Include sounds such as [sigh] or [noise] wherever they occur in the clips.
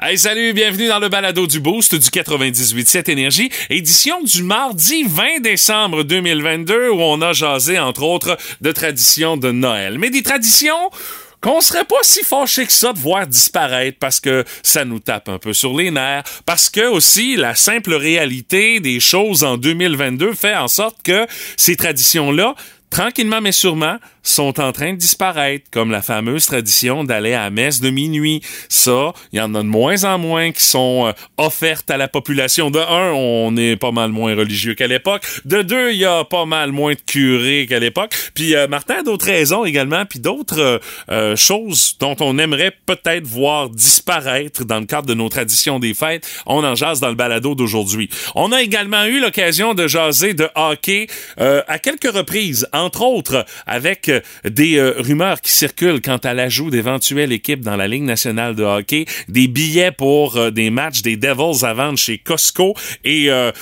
Hey, salut, bienvenue dans le balado du Boost du 98.7 Énergie, édition du mardi 20 décembre 2022, où on a jasé, entre autres, de traditions de Noël. Mais des traditions qu'on serait pas si fâché que ça de voir disparaître parce que ça nous tape un peu sur les nerfs, parce que aussi la simple réalité des choses en 2022 fait en sorte que ces traditions-là, tranquillement mais sûrement, sont en train de disparaître, comme la fameuse tradition d'aller à la messe de minuit. Ça, il y en a de moins en moins qui sont euh, offertes à la population. De un, on est pas mal moins religieux qu'à l'époque. De deux, il y a pas mal moins de curés qu'à l'époque. Puis euh, Martin a d'autres raisons également, puis d'autres euh, choses dont on aimerait peut-être voir disparaître dans le cadre de nos traditions des fêtes. On en jase dans le balado d'aujourd'hui. On a également eu l'occasion de jaser de hockey à quelques reprises, entre autres avec des euh, rumeurs qui circulent quant à l'ajout d'éventuelles équipes dans la Ligue nationale de hockey, des billets pour euh, des matchs des Devils à vendre chez Costco et euh,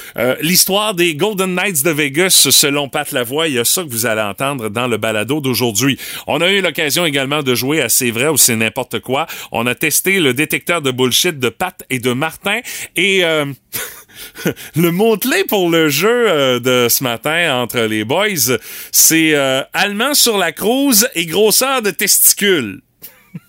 l'histoire des Golden Knights de Vegas selon Pat Lavoie. Il y a ça que vous allez entendre dans le balado d'aujourd'hui. On a eu l'occasion également de jouer à C'est vrai ou c'est n'importe quoi. On a testé le détecteur de bullshit de Pat et de Martin et... [laughs] [laughs] le mot-clé pour le jeu euh, de ce matin entre les boys, c'est euh, allemand sur la crouse et grosseur de testicules.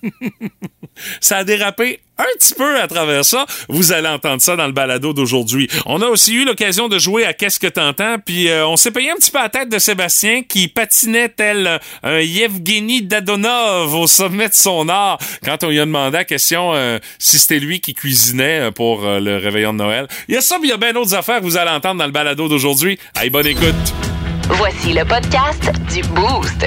[laughs] ça a dérapé un petit peu à travers ça. Vous allez entendre ça dans le balado d'aujourd'hui. On a aussi eu l'occasion de jouer à Qu'est-ce que t'entends, puis euh, on s'est payé un petit peu à la tête de Sébastien qui patinait tel un Yevgeny Dadonov au sommet de son art quand on lui a demandé la question euh, si c'était lui qui cuisinait euh, pour le réveillon de Noël. Il y a ça, mais il y a bien d'autres affaires que vous allez entendre dans le balado d'aujourd'hui. Allez, bonne écoute. Voici le podcast du Boost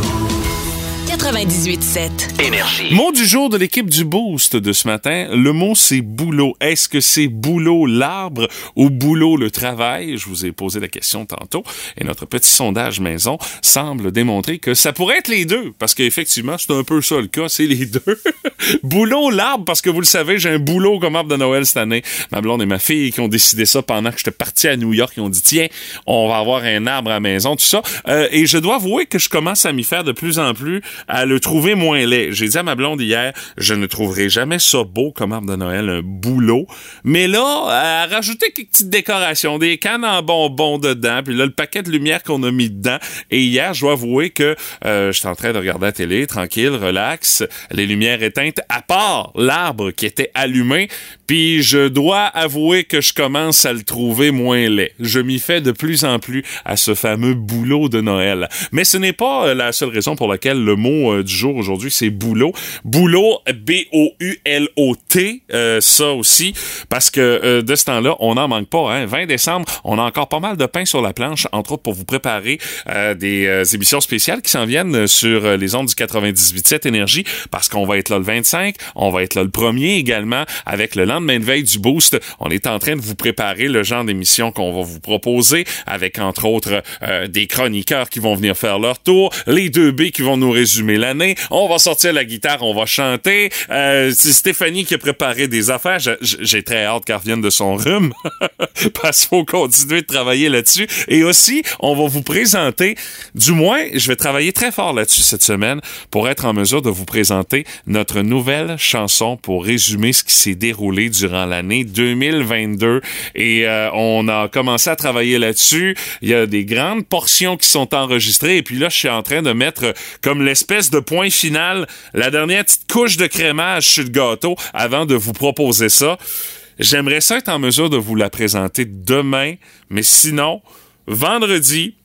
98.7. Énergie. Mot du jour de l'équipe du Boost de ce matin. Le mot, c'est boulot. Est-ce que c'est boulot l'arbre ou boulot le travail? Je vous ai posé la question tantôt. Et notre petit sondage maison semble démontrer que ça pourrait être les deux. Parce qu'effectivement, c'est un peu ça le cas. C'est les [laughs] deux. boulot l'arbre, parce que vous le savez, j'ai un boulot comme arbre de Noël cette année. Ma blonde et ma fille qui ont décidé ça pendant que j'étais parti à New York. Ils ont dit, tiens, on va avoir un arbre à la maison, tout ça. Euh, et je dois avouer que je commence à m'y faire de plus en plus à le trouver moins laid. J'ai dit à ma blonde hier, je ne trouverai jamais ça beau comme arbre de Noël, un boulot. Mais là, à rajouter quelques petites décorations, des cannes en bonbons dedans, puis là, le paquet de lumière qu'on a mis dedans. Et hier, je dois avouer que euh, j'étais en train de regarder la télé, tranquille, relax, les lumières éteintes, à part l'arbre qui était allumé. Puis je dois avouer que je commence à le trouver moins laid. Je m'y fais de plus en plus à ce fameux boulot de Noël. Mais ce n'est pas euh, la seule raison pour laquelle le mot euh, du jour aujourd'hui, c'est boulot. Boulot, B-O-U-L-O-T, euh, ça aussi, parce que euh, de ce temps-là, on n'en manque pas. Hein. 20 décembre, on a encore pas mal de pain sur la planche, entre autres pour vous préparer des émissions spéciales qui s'en viennent sur les ondes du 98.7 Énergie, parce qu'on va être là le 25, on va être là le premier également, avec le lendemain de veille du Boost. On est en train de vous préparer le genre d'émission qu'on va vous proposer, avec entre autres des chroniqueurs qui vont venir faire leur tour, les deux B qui vont nous résumer On va sortir la guitare, on va chanter. Euh, c'est Stéphanie qui a préparé des affaires. J'ai très hâte qu'elle revienne de son rhume [laughs] parce qu'il faut continuer de travailler là-dessus. Et aussi, on va vous présenter, du moins, je vais travailler très fort là-dessus cette semaine pour être en mesure de vous présenter notre nouvelle chanson pour résumer ce qui s'est déroulé durant l'année 2022. Et euh, on a commencé à travailler là-dessus. Il y a des grandes portions qui sont enregistrées. Et puis là, je suis en train de mettre comme de point final, la dernière petite couche de crémage sur le gâteau avant de vous proposer ça. J'aimerais ça être en mesure de vous la présenter demain, mais sinon, vendredi,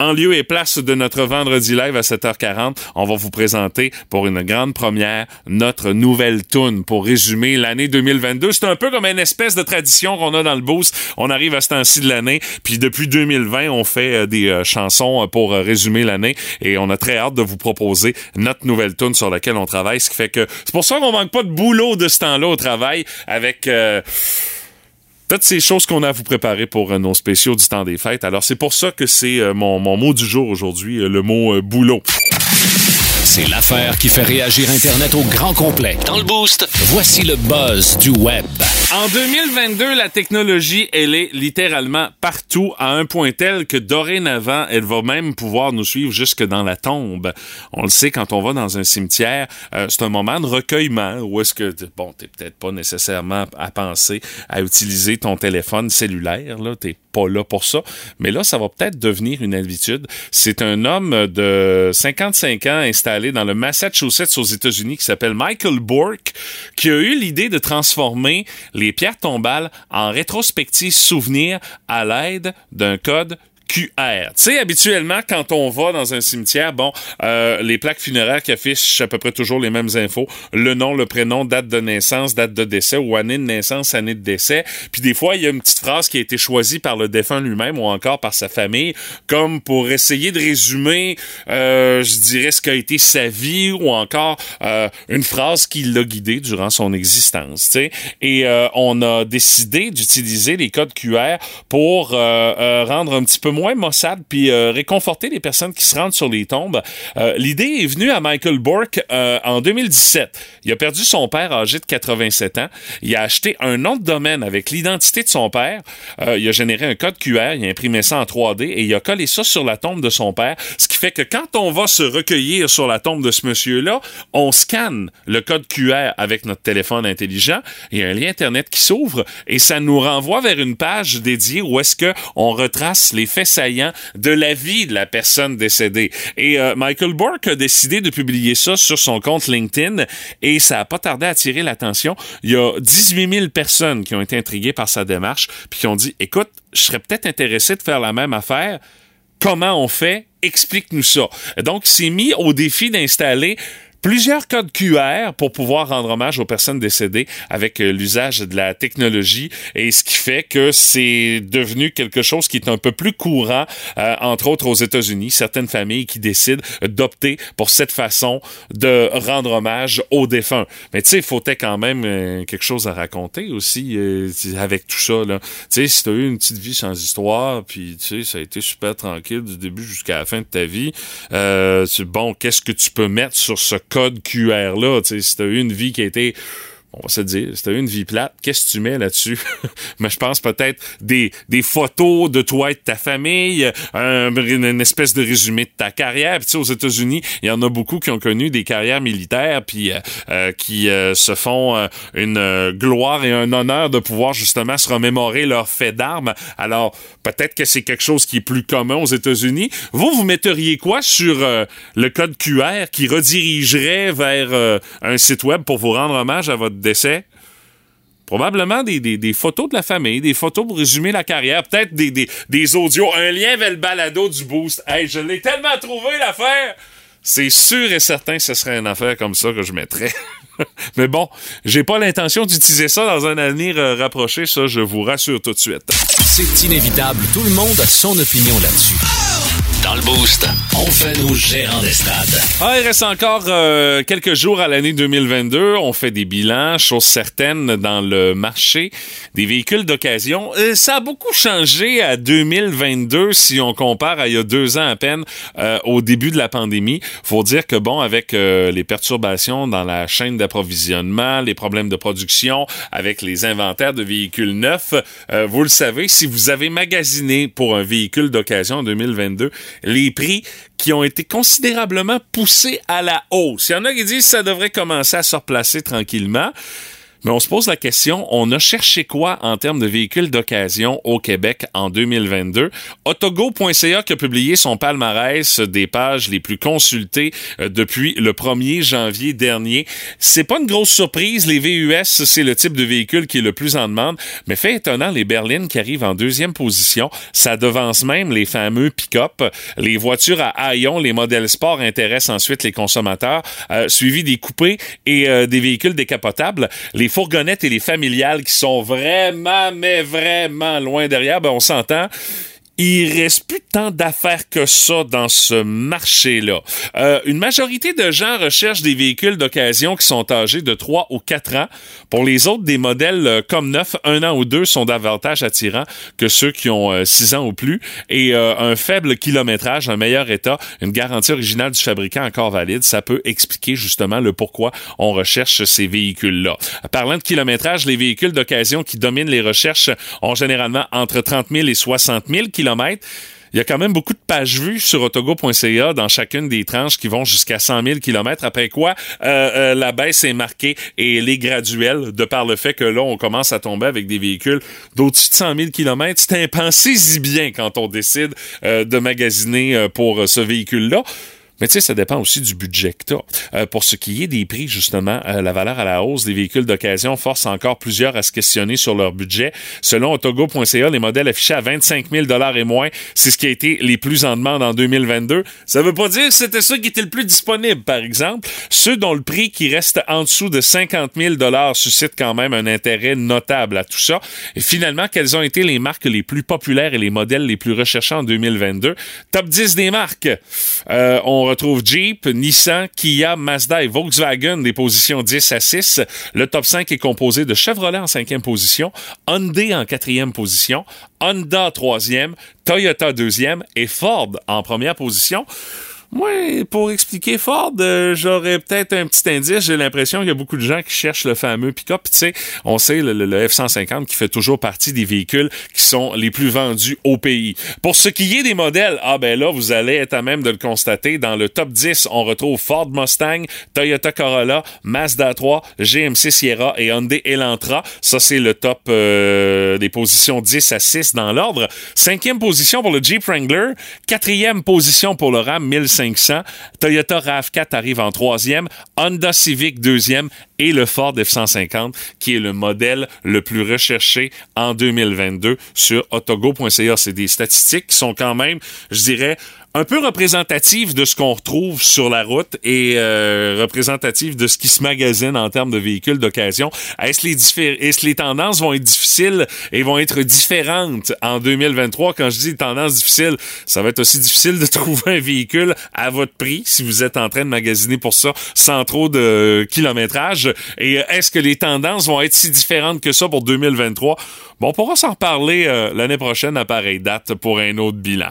En lieu et place de notre vendredi live à 7h40, on va vous présenter pour une grande première notre nouvelle tune pour résumer l'année 2022. C'est un peu comme une espèce de tradition qu'on a dans le boost. On arrive à ce temps-ci de l'année, puis depuis 2020, on fait euh, des euh, chansons pour euh, résumer l'année et on a très hâte de vous proposer notre nouvelle tune sur laquelle on travaille, ce qui fait que c'est pour ça qu'on manque pas de boulot de ce temps-là au travail avec toutes ces choses qu'on a à vous préparer pour euh, nos spéciaux du temps des fêtes. Alors, c'est pour ça que c'est euh, mon, mot du jour aujourd'hui, euh, le mot boulot. C'est l'affaire qui fait réagir Internet au grand complet. Dans le boost, voici le buzz du web. En 2022, la technologie, elle est littéralement partout à un point tel que dorénavant, elle va même pouvoir nous suivre jusque dans la tombe. On le sait quand on va dans un cimetière, euh, c'est un moment de recueillement où est-ce que bon, t'es peut-être pas nécessairement à penser à utiliser ton téléphone cellulaire là, t'es pas là pour ça, mais là ça va peut-être devenir une habitude. C'est un homme de 55 ans installé dans le Massachusetts aux États-Unis qui s'appelle Michael Bourke qui a eu l'idée de transformer les pierres tombales en rétrospective souvenir à l'aide d'un code QR. Tu sais, habituellement, quand on va dans un cimetière, bon, euh, les plaques funéraires qui affichent à peu près toujours les mêmes infos, le nom, le prénom, date de naissance, date de décès ou année de naissance, année de décès. Puis des fois, il y a une petite phrase qui a été choisie par le défunt lui-même ou encore par sa famille, comme pour essayer de résumer, euh, je dirais, ce qu'a été sa vie ou encore euh, une phrase qui l'a guidé durant son existence. Tu sais. Et euh, on a décidé d'utiliser les codes QR pour euh, rendre un petit peu moins moins maussade puis euh, réconforter les personnes qui se rendent sur les tombes. Euh, l'idée est venue à Michael Bourke euh, en 2017. Il a perdu son père âgé de 87 ans. Il a acheté un nom de domaine avec l'identité de son père. il a généré un code QR, il a imprimé ça en 3D et il a collé ça sur la tombe de son père. Ce qui fait que quand on va se recueillir sur la tombe de ce monsieur-là, on scanne le code QR avec notre téléphone intelligent. Il y a un lien Internet qui s'ouvre et ça nous renvoie vers une page dédiée où est-ce que on retrace les faits de la vie de la personne décédée. Et euh, Michael Bork a décidé de publier ça sur son compte LinkedIn et ça a pas tardé à attirer l'attention. Il y a 18 000 personnes qui ont été intriguées par sa démarche puis qui ont dit, écoute, je serais peut-être intéressé de faire la même affaire. Comment on fait? Explique-nous ça. Donc, c'est mis au défi d'installer plusieurs codes QR pour pouvoir rendre hommage aux personnes décédées avec euh, l'usage de la technologie et ce qui fait que c'est devenu quelque chose qui est un peu plus courant, euh, entre autres aux États-Unis, certaines familles qui décident d'opter pour cette façon de rendre hommage aux défunts. Mais tu sais, il faut quand même euh, quelque chose à raconter aussi avec tout ça. Tu sais, si tu as eu une petite vie sans histoire, puis tu sais, ça a été super tranquille du début jusqu'à la fin de ta vie, bon, qu'est-ce que tu peux mettre sur ce code QR-là. Si tu as eu une vie qui a été on va se dire, t'as une vie plate, qu'est-ce que tu mets là-dessus? [laughs] Mais je pense peut-être des, des photos de toi et de ta famille, un, une espèce de résumé de ta carrière. Puis aux États-Unis, il y en a beaucoup qui ont connu des carrières militaires, puis euh, euh, qui euh, se font une gloire et un honneur de pouvoir justement se remémorer leurs faits d'armes. Alors, peut-être que c'est quelque chose qui est plus commun aux États-Unis. Vous, vous metteriez quoi sur le code QR qui redirigerait vers un site web pour vous rendre hommage à votre décès, probablement des, des, photos de la famille, des photos pour résumer la carrière, peut-être des, des, des, audios, un lien vers le balado du boost. Hey, je l'ai tellement trouvé l'affaire! C'est sûr et certain que ce serait une affaire comme ça que je mettrais. [laughs] Mais bon, j'ai pas l'intention d'utiliser ça dans un avenir euh, rapproché, ça je vous rassure tout de suite. C'est inévitable, tout le monde a son opinion là-dessus. Le boost, on fait nos gérants des stades. Ah, il reste encore euh, quelques jours à l'année 2022. On fait des bilans, chose certaine, dans le marché des véhicules d'occasion. Euh, ça a beaucoup changé à 2022 si on compare à il y a deux ans à peine euh, au début de la pandémie. Faut dire que bon, avec les perturbations dans la chaîne d'approvisionnement, les problèmes de production, avec les inventaires de véhicules neufs, vous le savez, si vous avez magasiné pour un véhicule d'occasion en 2022, les prix qui ont été considérablement poussés à la hausse. Il y en a qui disent que ça devrait commencer à se replacer tranquillement. Mais on se pose la question, on a cherché quoi en termes de véhicules d'occasion au Québec en 2022? Autogo.ca qui a publié son palmarès des pages les plus consultées euh, depuis le 1er janvier dernier. C'est pas une grosse surprise, les VUS, c'est le type de véhicule qui est le plus en demande, mais fait étonnant, les berlines qui arrivent en deuxième position, ça devance même les fameux pick-up. Les voitures à haillons, les modèles sport intéressent ensuite les consommateurs, euh, suivi des coupés et euh, des véhicules décapotables. Les fourgonnettes et les familiales qui sont vraiment, mais vraiment loin derrière, ben on s'entend il reste plus tant d'affaires que ça dans ce marché-là. Euh, une majorité de gens recherchent des véhicules d'occasion qui sont âgés de 3 ou 4 ans. Pour les autres, des modèles euh, comme neuf, un an ou deux sont davantage attirants que ceux qui ont 6 euh, ans ou plus. Et un faible kilométrage, un meilleur état, une garantie originale du fabricant encore valide, ça peut expliquer justement le pourquoi on recherche ces véhicules-là. Parlant de kilométrage, les véhicules d'occasion qui dominent les recherches ont généralement entre 30 000 et 60 000 kilomètres il y a quand même beaucoup de pages vues sur autogo.ca dans chacune des tranches qui vont jusqu'à 100 000 km. Après quoi, euh, euh, la baisse est marquée et elle est graduelle de par le fait que là, on commence à tomber avec des véhicules d'au-dessus de 100 000 km. C'est impensé si bien quand on décide euh, de magasiner pour ce véhicule-là. Mais tu sais, ça dépend aussi du budget que tu euh, pour ce qui est des prix, justement, euh, la valeur à la hausse des véhicules d'occasion force encore plusieurs à se questionner sur leur budget. Selon autogo.ca, les modèles affichés à 25 000 et moins, c'est ce qui a été les plus en demande en 2022. Ça veut pas dire que c'était ça qui était le plus disponible, par exemple. Ceux dont le prix qui reste en dessous de 50 000 suscite quand même un intérêt notable à tout ça. Et finalement, quelles ont été les marques les plus populaires et les modèles les plus recherchés en 2022? Top 10 des marques. Euh, on retrouve Jeep, Nissan, Kia, Mazda et Volkswagen des positions 10 à 6. Le top 5 est composé de Chevrolet en cinquième position, Hyundai en quatrième position, Honda troisième, Toyota deuxième et Ford en première position. Moi, pour expliquer Ford, euh, j'aurais peut-être un petit indice. J'ai l'impression qu'il y a beaucoup de gens qui cherchent le fameux pick-up. Tu sais, on sait le, le, F-150 qui fait toujours partie des véhicules qui sont les plus vendus au pays. Pour ce qui est des modèles, ah ben là, vous allez être à même de le constater. Dans le top 10, on retrouve Ford Mustang, Toyota Corolla, Mazda 3, GMC Sierra et Hyundai Elantra. Ça, c'est le top euh, des positions 10 à 6 dans l'ordre. Cinquième position pour le Jeep Wrangler. Quatrième position pour le Ram 1500 Toyota RAV4 arrive en troisième. Honda Civic deuxième et le Ford F-150 qui est le modèle le plus recherché en 2022 sur autogo.ca. C'est des statistiques qui sont quand même, je dirais, un peu représentatif de ce qu'on retrouve sur la route et euh, représentatif de ce qui se magasine en termes de véhicules d'occasion. Est-ce les, est les tendances vont être difficiles et vont être différentes en 2023? Quand je dis tendances difficiles, ça va être aussi difficile de [laughs] trouver un véhicule à votre prix si vous êtes en train de magasiner pour ça sans trop de kilométrage. Et euh, est-ce que les tendances vont être si différentes que ça pour 2023? Bon, on pourra s'en reparler euh, l'année prochaine à pareille date pour un autre bilan.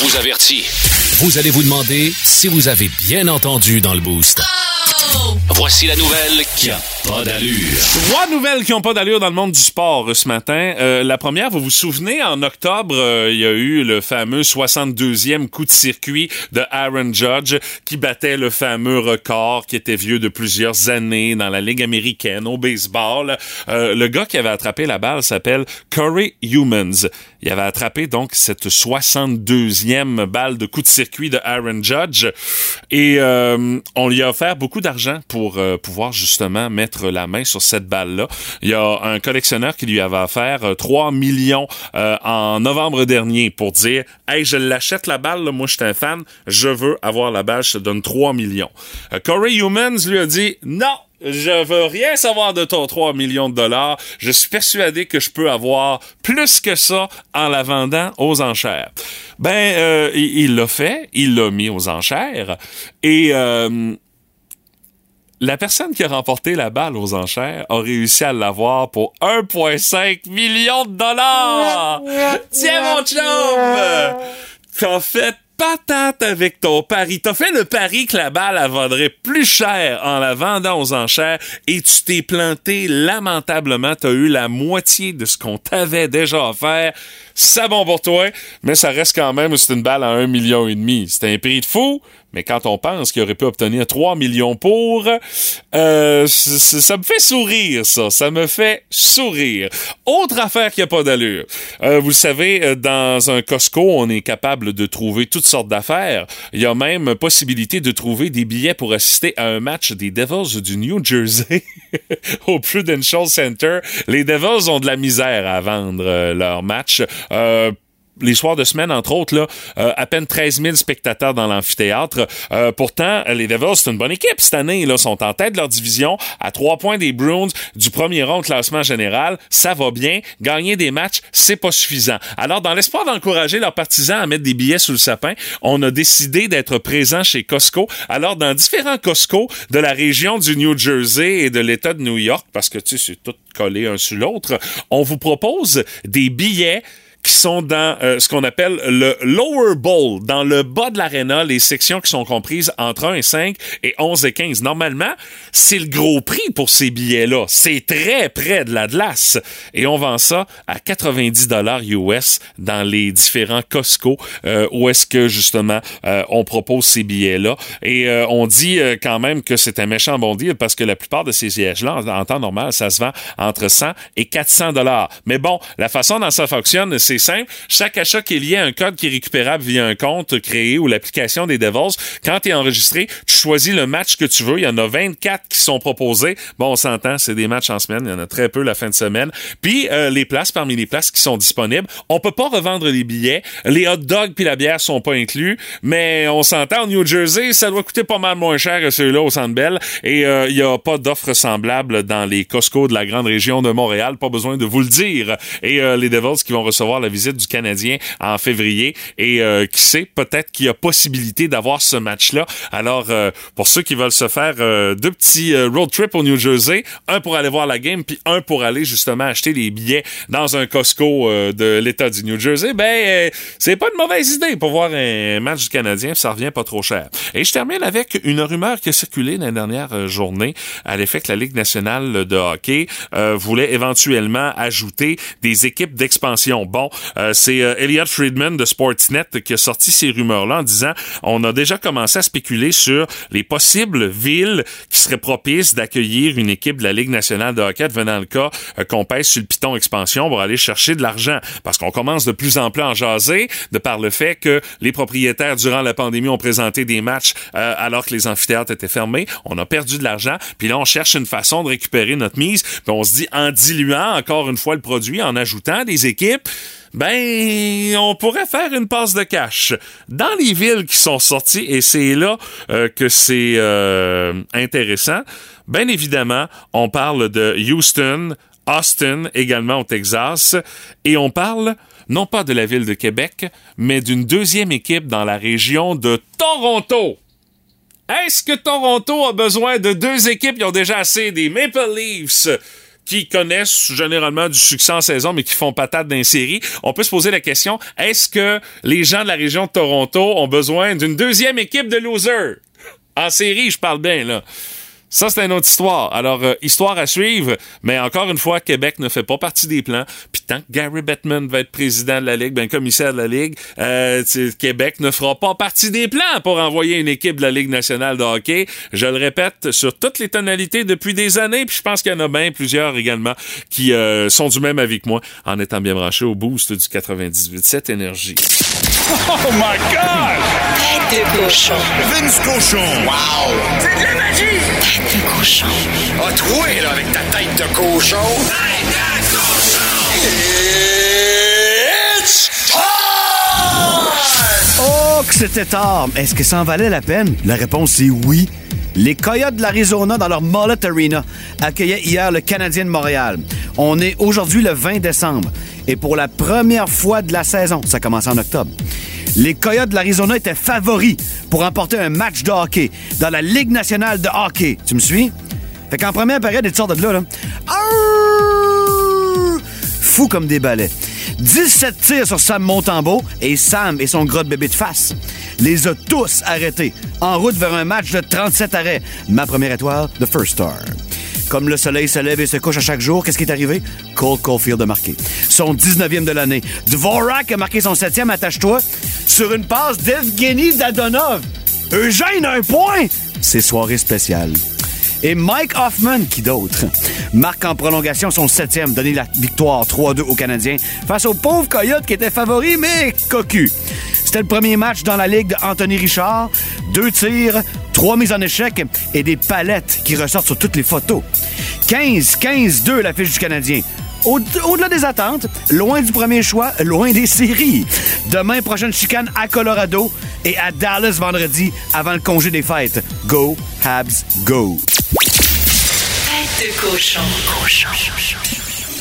Vous avertit. Vous allez vous demander si vous avez bien entendu dans le boost. Voici la nouvelle qui a pas d'allure. Trois nouvelles qui ont pas d'allure dans le monde du sport euh, ce matin. Euh, la première, vous vous souvenez, en octobre, euh, il y a eu le fameux 62e coup de circuit de Aaron Judge qui battait le fameux record qui était vieux de plusieurs années dans la Ligue américaine au baseball. le gars qui avait attrapé la balle s'appelle Corey Humans. Il avait attrapé donc cette 62e balle de coup de circuit de Aaron Judge. Et on lui a offert beaucoup d'argent pour pouvoir justement mettre la main sur cette balle-là. Il y a un collectionneur qui lui avait offert 3 euh, millions euh, en novembre dernier pour dire Hey, je l'achète la balle, moi je suis un fan, je veux avoir la balle, je te donne 3 millions. Euh, Corey Humans lui a dit Non, je veux rien savoir de ton 3 millions de dollars. Je suis persuadé que je peux avoir plus que ça en la vendant aux enchères. Ben, il l'a fait, il l'a mis aux enchères et la personne qui a remporté la balle aux enchères a réussi à l'avoir pour 1,5 million de dollars. Tiens, mon chum! T'as fait patate avec ton pari. T'as fait le pari que la balle, elle vaudrait plus cher en la vendant aux enchères et tu t'es planté lamentablement. T'as eu la moitié de ce qu'on t'avait déjà offert. Ça bon pour toi, mais ça reste quand même, c'est une balle à un million et demi. C'est un prix de fou, mais quand on pense qu'il aurait pu obtenir 3 millions pour, euh, ça me fait sourire, ça. Ça me fait sourire. Autre affaire qui a pas d'allure. Euh, vous savez, euh, dans un Costco, on est capable de trouver toutes sortes d'affaires. Il y a même possibilité de trouver des billets pour assister à un match des Devils du New Jersey [laughs] au Prudential Center. Les Devils ont de la misère à vendre euh, leur match. Euh, les soirs de semaine, entre autres, là, euh, à peine 13 000 spectateurs dans l'amphithéâtre. Euh, pourtant, les Devils, c'est une bonne équipe cette année. Là, sont en tête de leur division, à trois points des Bruins du premier rang au classement général. Ça va bien. Gagner des matchs, c'est pas suffisant. Alors, dans l'espoir d'encourager leurs partisans à mettre des billets sous le sapin, on a décidé d'être présent chez Costco. Alors, dans différents Costco de la région du New Jersey et de l'État de New York, parce que, tu sais, c'est tout collé un sur l'autre, on vous propose des billets qui sont dans euh, ce qu'on appelle le lower bowl, dans le bas de l'aréna, les sections qui sont comprises entre 1 et 5 et 11 et 15. Normalement, c'est le gros prix pour ces billets-là. C'est très près de la glace. Et on vend ça à 90 dollars US dans les différents Costco euh, où est-ce que justement euh, on propose ces billets-là. Et on dit quand même que c'est un méchant bon deal parce que la plupart de ces sièges-là, en, en temps normal, ça se vend entre 100 et 400 dollars. Mais bon, la façon dont ça fonctionne, c'est simple. Chaque achat qui est lié à un code qui est récupérable via un compte créé ou l'application des Devils, quand tu es enregistré, tu choisis le match que tu veux. Il y en a 24 qui sont proposés. Bon, on s'entend, c'est des matchs en semaine. Il y en a très peu la fin de semaine. Puis, euh, les places, parmi les places qui sont disponibles, on peut pas revendre les billets. Les hot dogs puis la bière sont pas inclus. Mais on s'entend, au New Jersey, ça doit coûter pas mal moins cher que ceux-là au Centre Bell. Et euh, il y a pas d'offres semblables dans les Costco de la grande région de Montréal. Pas besoin de vous le dire. Et euh, les Devils qui vont recevoir la visite du Canadien en février. Et euh, qui sait, peut-être qu'il y a possibilité d'avoir ce match-là. Alors, euh, pour ceux qui veulent se faire euh, deux petits road trips au New Jersey, un pour aller voir la game, puis un pour aller justement acheter les billets dans un Costco de l'État du New Jersey, ben, c'est pas une mauvaise idée pour voir un match du Canadien, ça revient pas trop cher. Et je termine avec une rumeur qui a circulé la dernière journée à l'effet que la Ligue nationale de hockey voulait éventuellement ajouter des équipes d'expansion. Bon, euh, c'est euh, Elliot Friedman de Sportsnet qui a sorti ces rumeurs-là en disant on a déjà commencé à spéculer sur les possibles villes qui seraient propices d'accueillir une équipe de la Ligue nationale de hockey venant le cas euh, qu'on pèse sur le piton expansion pour aller chercher de l'argent. Parce qu'on commence de plus en plus à en jaser de par le fait que les propriétaires durant la pandémie ont présenté des matchs alors que les amphithéâtres étaient fermés, on a perdu de l'argent, puis là on cherche une façon de récupérer notre mise, puis on se dit en diluant encore une fois le produit en ajoutant des équipes ben, on pourrait faire une passe de cash. Dans les villes qui sont sorties, et c'est là euh, que c'est euh, intéressant, bien évidemment, on parle de Houston, Austin, également au Texas, et on parle non pas de la ville de Québec, mais d'une deuxième équipe dans la région de Toronto. Est-ce que Toronto a besoin de deux équipes? Qui ont déjà assez des Maple Leafs, qui connaissent généralement du succès en saison, mais qui font patate dans série, on peut se poser la question, est-ce que les gens de la région de Toronto ont besoin d'une deuxième équipe de losers? En série, je parle bien, là. Ça, c'est une autre histoire. Alors, euh, histoire à suivre, mais encore une fois, Québec ne fait pas partie des plans. Puis tant que Gary Bettman va être président de la Ligue, ben commissaire de la Ligue, euh, Québec ne fera pas partie des plans pour envoyer une équipe de la Ligue nationale de hockey. Je le répète, sur toutes les tonalités depuis des années, puis je pense qu'il y en a bien plusieurs également qui euh, sont du même avis que moi en étant bien branchés au boost du 98. Cette énergie. Oh my God! Tête de cochon. Vince Cochon! Wow! C'est de la magie! Tête de cochon. A troué, là, avec ta tête de cochon! Oh, que c'était tard. Est-ce que ça en valait la peine? La réponse est oui. Les Coyotes de l'Arizona, dans leur Mullet Arena, accueillaient hier le Canadien de Montréal. On est aujourd'hui le 20 décembre. Et pour la première fois de la saison, ça commence en octobre, Les Coyotes de l'Arizona étaient favoris pour remporter un match de hockey dans la Ligue nationale de hockey. Tu me suis? Fait qu'en première période, ils sortent de là, là. Fou comme des balais. 17 tirs sur Sam Montembeau et Sam et son gros bébé de face les a tous arrêtés en route vers un match de 37 arrêts. Ma première étoile, The First Star. Comme le soleil se lève et se couche à chaque jour, qu'est-ce qui est arrivé? Cole Caulfield a marqué. Son 19e de l'année. Dvorak a marqué son 7e, attache-toi, sur une passe d'Evgeny Dadonov. Eugène, un point! C'est soirée spéciale. Et Mike Hoffman, qui d'autre, marque en prolongation son septième, donné la victoire 3-2 aux Canadiens face au pauvre Coyote qui était favori, mais cocu. C'était le premier match dans la ligue d'Anthony Richard. Deux tirs, trois mises en échec et des palettes qui ressortent sur toutes les photos. 15-15-2 la fiche du Canadien. Au- Au-delà des attentes, loin du premier choix, loin des séries. Demain, prochaine chicane à Colorado et à Dallas vendredi avant le congé des fêtes. Go, Habs, go!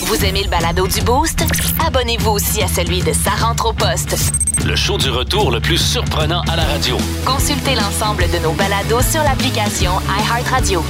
Vous aimez le balado du Boost? Abonnez-vous aussi à celui de Sa rentre au poste. Le show du retour le plus surprenant à la radio. Consultez l'ensemble de nos balados sur l'application iHeartRadio.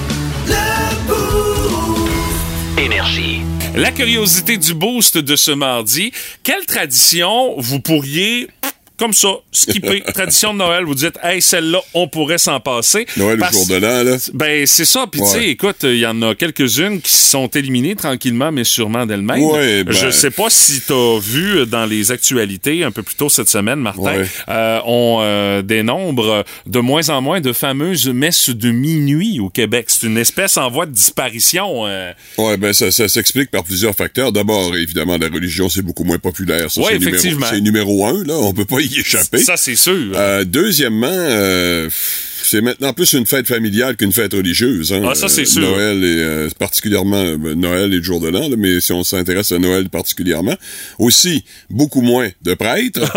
Énergie. La curiosité du boost de ce mardi. Quelle tradition vous pourriez, comme ça, skipper? [laughs] tradition de Noël, vous dites, hey, celle-là, on pourrait s'en passer. Noël Parce- le jour de l'an, là. Ben, c'est ça. Puis, tu sais, écoute, il y en a quelques-unes qui sont éliminées tranquillement, mais sûrement d'elles-mêmes. Ouais, ben- Je sais pas si tu as vu dans les actualités un peu plus tôt cette semaine, Martin, Ouais. euh, on euh, dénombre de moins en moins de fameuses messes de minuit au Québec. C'est une espèce en voie de disparition. euh. Ouais, ben ça, ça s'explique par plusieurs facteurs. D'abord, évidemment, la religion, c'est beaucoup moins populaire. Numéro- effectivement. C'est numéro un, là. On peut pas y échapper. Ça, c'est sûr. Euh, deuxièmement, euh, c'est maintenant plus une fête familiale qu'une fête religieuse. Hein. Ah, ça, c'est Euh, sûr. Noël et euh, particulièrement euh, Noël et le jour de l'an, mais si on s'intéresse à Noël particulièrement, aussi beaucoup moins de prêtres. [laughs]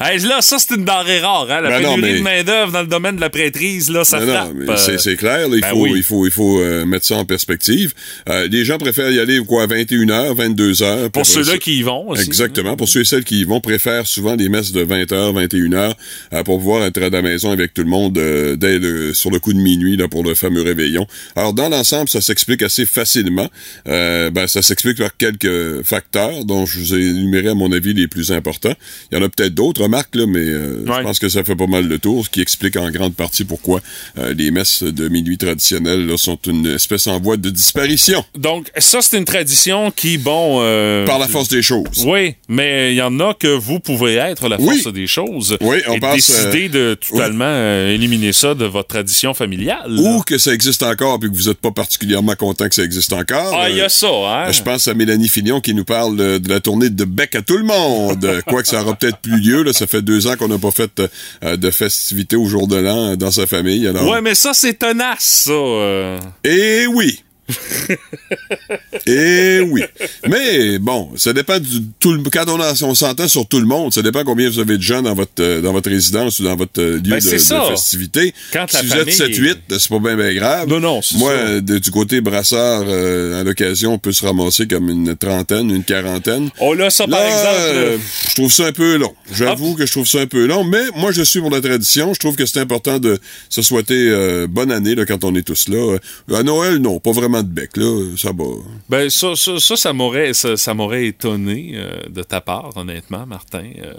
Ah, Hey, là, ça, c'est une denrée rare. Hein? La Ben non, pénurie mais- de main-d'œuvre dans le domaine de la prêtrise, là, ça Non, non, frappe. mais euh, c'est, c'est clair, là, il, ben faut, oui. il faut, il faut euh, mettre ça en perspective. Euh, les gens préfèrent y aller quoi, à 21h, 22h. Pour ceux-là qui y vont aussi. Exactement. Pour ceux et celles qui y vont, préfèrent souvent des messes de 20h, 21h euh, pour pouvoir être à la maison avec tout le monde euh, dès le, sur le coup de minuit là, pour le fameux réveillon. Alors, dans l'ensemble, ça s'explique assez facilement. Euh, ben, ça s'explique par quelques facteurs dont je vous ai énuméré, à mon avis, les plus importants. Il y en a peut-être d'autres, remarques, là, mais euh, Ouais. je pense que ça fait pas mal le tour, ce qui explique en grande partie pourquoi euh, les messes de minuit traditionnelles là, sont une espèce en voie de disparition. Donc, ça, c'est une tradition qui, bon... Par la force des choses. Oui, mais il y en a que vous pouvez être la Oui. force des choses. Oui, on et décider de totalement éliminer ça de votre tradition familiale. là. Ou que ça existe encore puis que vous n'êtes pas particulièrement content que ça existe encore. Ah, il y Euh, a ça, hein? Je pense à Mélanie Fignon qui nous parle euh, de la tournée de Bec à tout le monde. [laughs] Quoique ça aura peut-être plus lieu. Là, ça fait deux ans qu'on n'a pas fait euh, de festivités au jour de l'an euh, dans sa famille. Alors... Ouais, mais ça, c'est tenace, ça. euh. Eh oui! [laughs] Eh oui. Mais bon, ça dépend du tout le, quand on, a- on s'entend sur tout le monde, ça dépend combien vous avez de gens dans votre euh, dans votre résidence ou dans votre euh, lieu Ben, de, festivité. Quand la si vous êtes 7 8, c'est pas bien bien grave. Non, non, c'est Moi ça. euh, de- du côté brassard euh, à l'occasion, on peut se ramasser comme une trentaine, une quarantaine. Oh là, ça, par Là, exemple... je trouve ça un peu long. J'avoue que je trouve ça un peu long, mais moi, je suis pour la tradition. Je trouve que c'est important de se souhaiter bonne année là, quand on est tous là. À Noël, non, pas vraiment de bec, là. Ça va. Ben ça, ça, ça, ça m'aurait, ça, ça m'aurait étonné euh, de ta part, honnêtement, Martin, euh,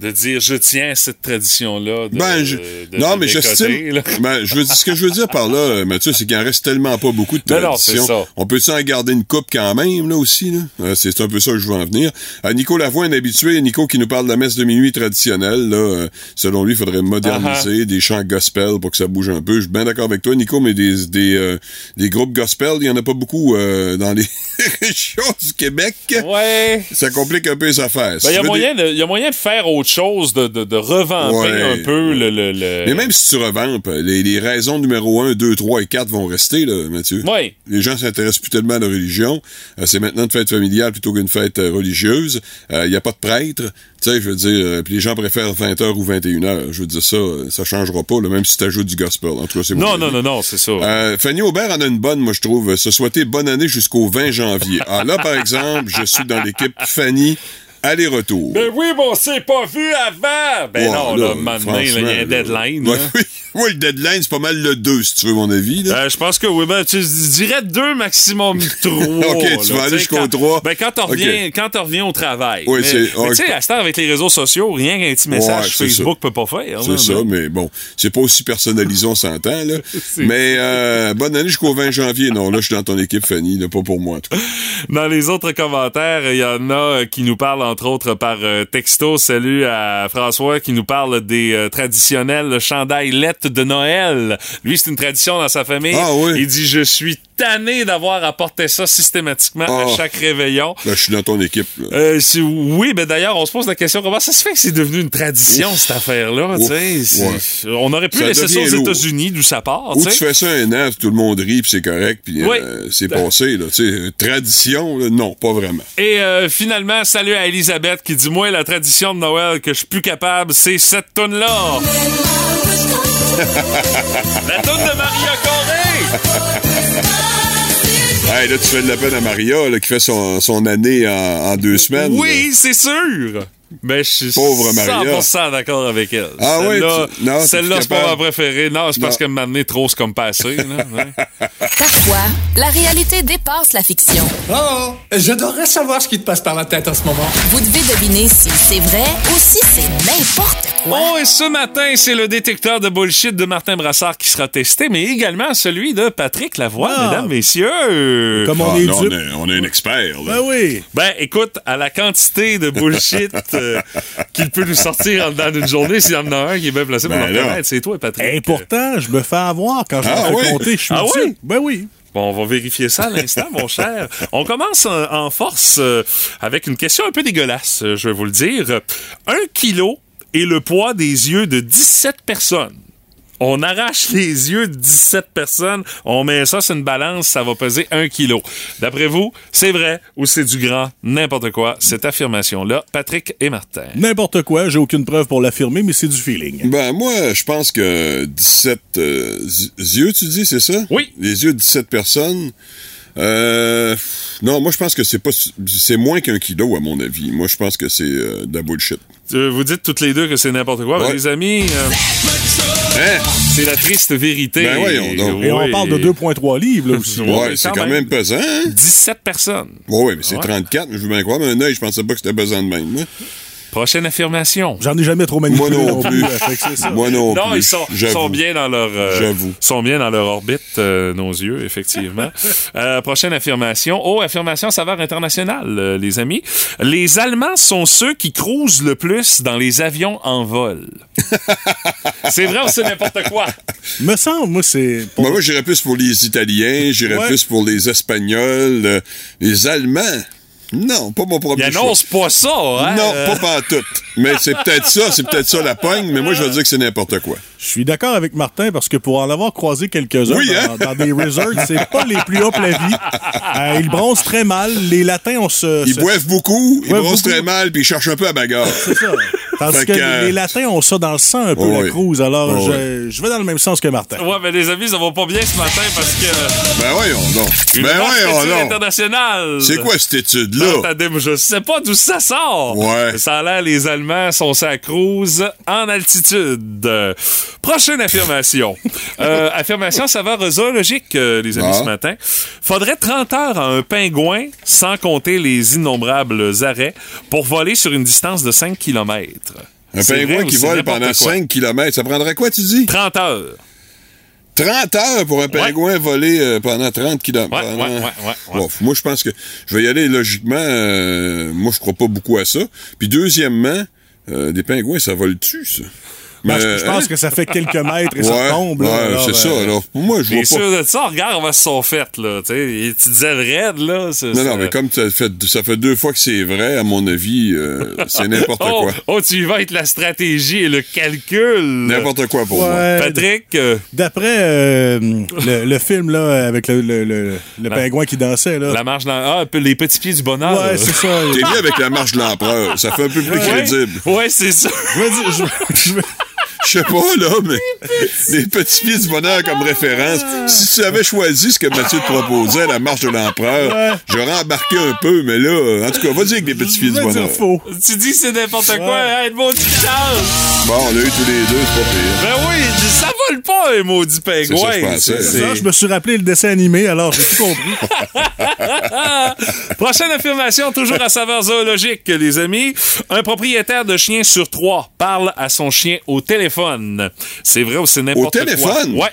de dire je tiens à cette tradition-là. De, Ben, je- de- non, mais j'estime. [laughs] Ben, je veux dire, ce que je veux dire par là, euh, Mathieu, c'est qu'il en reste tellement pas beaucoup de Non, non, traditions. On peut en garder une coupe quand même, là aussi, là? Euh, c'est un peu ça que je veux en venir. Euh, Nico Lavoie, un habitué, Nico qui nous parle de la messe de minuit traditionnelle, là. euh, selon lui, il faudrait moderniser des chants gospel pour que ça bouge un peu. Je suis bien d'accord avec toi, Nico, mais des, des, euh, des groupes gospel, il y en a pas beaucoup euh, dans les [laughs] régions du Québec. Ouais. Ça complique un peu les affaires. Ben, il y, tu a veux moyen de- y a moyen de faire autre chose, de, de, de revamper Ouais. un peu le. le, le- Mais même si tu revampes, les, les raisons numéro 1, 2, 3 et 4 vont rester, là, Mathieu. Ouais. Les gens s'intéressent plus tellement à la religion. Euh, c'est maintenant une fête familiale plutôt qu'une fête euh, religieuse. Il n'y a pas de prêtre. Tu sais, je veux dire, puis les gens préfèrent 20h ou 21h. Je veux dire, ça, ça changera pas, là, même si tu ajoutes du gospel. En tout cas, c'est Non, non, non, non, c'est ça. Fanny Aubert en a une bonne, moi, je trouve. Se souhaiter bonne année jusqu'au 20 janvier. Ah, là, par exemple, je suis dans l'équipe Fanny aller-retour. Ben oui, mais on s'est pas vu avant! Ben non, là, là, maintenant, il y a un deadline. là. [laughs] là. Ouais, oui, le deadline, c'est pas mal le 2, si tu veux mon avis. Euh, je pense que oui, ben, tu dirais deux, maximum [laughs] trois. Ok, tu vas aller jusqu'au quand- trois. Ben, quand t'en Ok. reviens, quand au travail. Oui, mais, c'est- tu sais, à ce temps, avec les réseaux sociaux, rien qu'un petit message Ouais, Facebook peut pas faire. C'est ça, mais- mais bon, c'est pas aussi personnalisé, on s'entend, là. [laughs] Mais euh, bonne année jusqu'au 20 janvier. Non, là, je suis dans ton équipe, Fanny, là, pas pour moi, en tout cas. Dans les autres commentaires, il y en a qui nous parlent, entre autres, par euh, texto. Salut à François qui nous parle des euh, traditionnels chandails lettres de Noël. Lui, c'est une tradition dans sa famille. Ah oui. Il dit, je suis tanné d'avoir apporté ça systématiquement à Ah. chaque réveillon. Là, je suis dans ton équipe, là. Euh, oui, mais d'ailleurs, on se pose la question comment ça se fait que c'est devenu une tradition, cette affaire-là? On aurait pu Ça laisser ça aux. États-Unis, d'où ça part. Ou tu fais ça un an, tout le monde rit, puis c'est correct, puis Oui. euh, c'est passé, là. Tradition, là, non, pas vraiment. Et euh, finalement, salut à Elisabeth qui dit Moi, la tradition de Noël que je suis plus capable, c'est cette toune-là. [laughs] la toune de Maria Corée. Hey, là, tu fais de la peine à Maria, là, qui fait son, son année en, en deux semaines. Oui, c'est sûr. Mais je suis Pauvre Maria. 100% d'accord avec elle. Ah oui, Celle-là, tu- non, celle-là, c'est pas ma préférée. Non, c'est parce Non. que maintenant, trop, c'est comme passé. là, ouais. Parfois, la réalité dépasse la fiction. Oh, j'adorerais savoir ce qui te passe par la tête en ce moment. Vous devez deviner si c'est vrai ou si c'est n'importe quoi. Oh, et ce matin, c'est le détecteur de bullshit de Martin Brassard qui sera testé, mais également celui de Patrick Lavoie, Ah. mesdames, messieurs. Comme Ah, on est là, on, est, on est un expert, là. Ben oui. Ben, écoute, à la quantité de bullshit [laughs] euh, qu'il peut nous sortir en dedans d'une journée, s'il y en a un qui est bien placé pour Ben le reconnaître, c'est toi, Patrick. Et pourtant, je me fais avoir quand je Ah me fais oui? compter. Je suis Ah oui? Ben oui. Bon, on va vérifier ça à l'instant, mon cher. On commence en, en force euh, avec une question un peu dégueulasse, euh, je vais vous le dire. Un kilo et le poids des yeux de 17 personnes. On arrache [laughs] les yeux de 17 personnes, on met ça sur une balance, ça va peser un kilo. D'après vous, c'est vrai ou c'est du grand, n'importe quoi, cette affirmation-là, Patrick et Martin. N'importe quoi, j'ai aucune preuve pour l'affirmer, mais c'est du feeling. Ben, moi, je pense que 17 euh, yeux, tu dis, c'est ça? Oui. Les yeux de 17 personnes. Euh, non, moi, je pense que c'est pas, c'est moins qu'un kilo, à mon avis. Moi, je pense que c'est euh, de la bullshit. Euh, vous dites toutes les deux que c'est n'importe quoi, mais Ouais. les amis, euh, Hein? c'est la triste vérité. Ben voyons donc. Et on Oui. parle de 2,3 livres, là aussi. [laughs] Ouais, Ouais, mais c'est quand même. même pesant, hein? 17 personnes. Ouais, ouais, mais c'est Ouais. 34, je veux bien croire, mais un œil, je pensais pas que c'était pesant de même. moi. Prochaine affirmation. J'en ai jamais trop manipulé Moi non plus. [laughs] Moi non, Non, plus. ils sont, bien dans leur euh, J'avoue. sont bien dans leur orbite, euh, nos yeux, effectivement. [laughs] Euh, prochaine affirmation. Oh, affirmation saveur internationale, euh, les amis. Les Allemands sont ceux qui cruisent le plus dans les avions en vol. [laughs] c'est vrai ou c'est n'importe quoi? Me semble, moi, c'est. pour- Ben, moi, j'irais plus pour les Italiens, j'irais Ouais. plus pour les Espagnols, euh, les Allemands. Non, pas mon Ils premier choix. annoncent pas ça, hein? Non, Euh, pas pantoute. Mais c'est peut-être ça, c'est peut-être ça la pogne, mais moi, je vais dire que c'est n'importe quoi. Je suis d'accord avec Martin parce que pour en avoir croisé quelques-uns Oui, dans, hein? dans des resorts, c'est pas les plus hauts la vie. Euh, ils bronzent très mal. Les latins, on se. Ils se- boivent beaucoup, ils brossent beaucoup. très mal, puis ils cherchent un peu à bagarre. C'est ça. Fait que que, euh, les latins ont ça dans le sang un peu, la cruise. Alors, je, je vais dans le même sens que Martin. Ouais, mais les amis, ça va pas bien ce matin parce que. Ben voyons donc. Une Ben voyons donc. internationale. C'est quoi cette étude-là? Attendez, moi, je sais pas d'où ça sort. Ouais. Ça a l'air les Allemands sont sa cruise en altitude. Prochaine affirmation. [laughs] Euh, affirmation saveur zoologique, euh, les amis, Ah. ce matin. Faudrait 30 heures à un pingouin, sans compter les innombrables arrêts, pour voler sur une distance de 5 km. Un pingouin qui vole pendant 5 km, ça prendrait quoi, tu dis? 30 heures. 30 heures pour un pingouin voler euh, pendant 30 km. Ouais, ouais, ouais, ouais, ouais. moi, je pense que je vais y aller logiquement. euh, moi, je crois pas beaucoup à ça. Puis, deuxièmement, euh, des pingouins, ça vole-tu, ça? Ben, je, je pense hein? que ça fait quelques mètres et Ouais, ça tombe. là. ouais, c'est ça. euh, Alors, pour moi, je vois pas. sûr de ça? Regarde comment ils se sont faites, là. Tu sais, les petites ailes raides, là. c'est- Non, non, mais comme ça fait, ça fait deux fois que c'est vrai, à mon avis, euh, c'est n'importe [laughs] Oh, quoi. oh, tu y vas avec la stratégie et le calcul. N'importe quoi pour moi. ouais, Patrick, euh, D'après euh, le, le film là, avec le, le, le- le La- pingouin qui dansait, là. la marche dans... Ah, les petits pieds du bonheur. Ouais, c'est ça. T'es mieux avec la marche de l'empereur. Ça fait un peu plus Ouais, crédible. ouais c'est ça. Je veux dire, je, je veux- Je sais pas, là, mais les petits pieds du bonheur comme référence. Si tu avais choisi ce que Mathieu te proposait, la marche de l'empereur, j'aurais embarqué un peu, mais là, en tout cas, vas-y avec les petits pieds Je du bonheur. faux. Tu dis que c'est n'importe quoi, hein, une maudite chance! Bon, on l'a eu tous les deux, c'est pas pire. Ben oui, ça vole pas, un maudit C'est ça, pingouin. je pensais. C'est- Ça, je me suis rappelé le dessin animé, alors j'ai tout compris. [laughs] Prochaine affirmation, toujours à saveur zoologique, les amis. Un propriétaire de chien sur trois parle à son chien au téléphone. C'est vrai ou c'est n'importe quoi? téléphone? Ouais.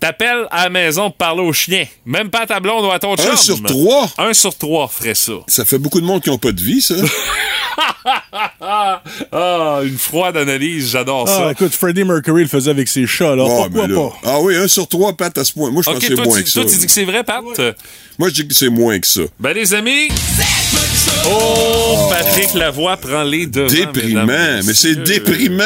T'appelles à la maison pour parler au chien. Même pas à ta blonde ou à ton chum. Un sur trois? Un sur trois ferait ça. Ça fait beaucoup de monde qui n'ont pas de vie, ça. [laughs] [laughs] Ah, une froide analyse, j'adore Ah, ça. écoute, Freddie Mercury le faisait avec ses chats, là. Bon, Pourquoi là- pas? Ah oui, un sur trois, Pat, à ce point. Moi, je pense que c'est moins tu, que ça. toi, tu dis que c'est vrai, Pat? Moi, je dis que c'est moins que ça. Ben, les amis. Oh, Patrick Lavoie prend les devants. Déprimant, mais c'est déprimant.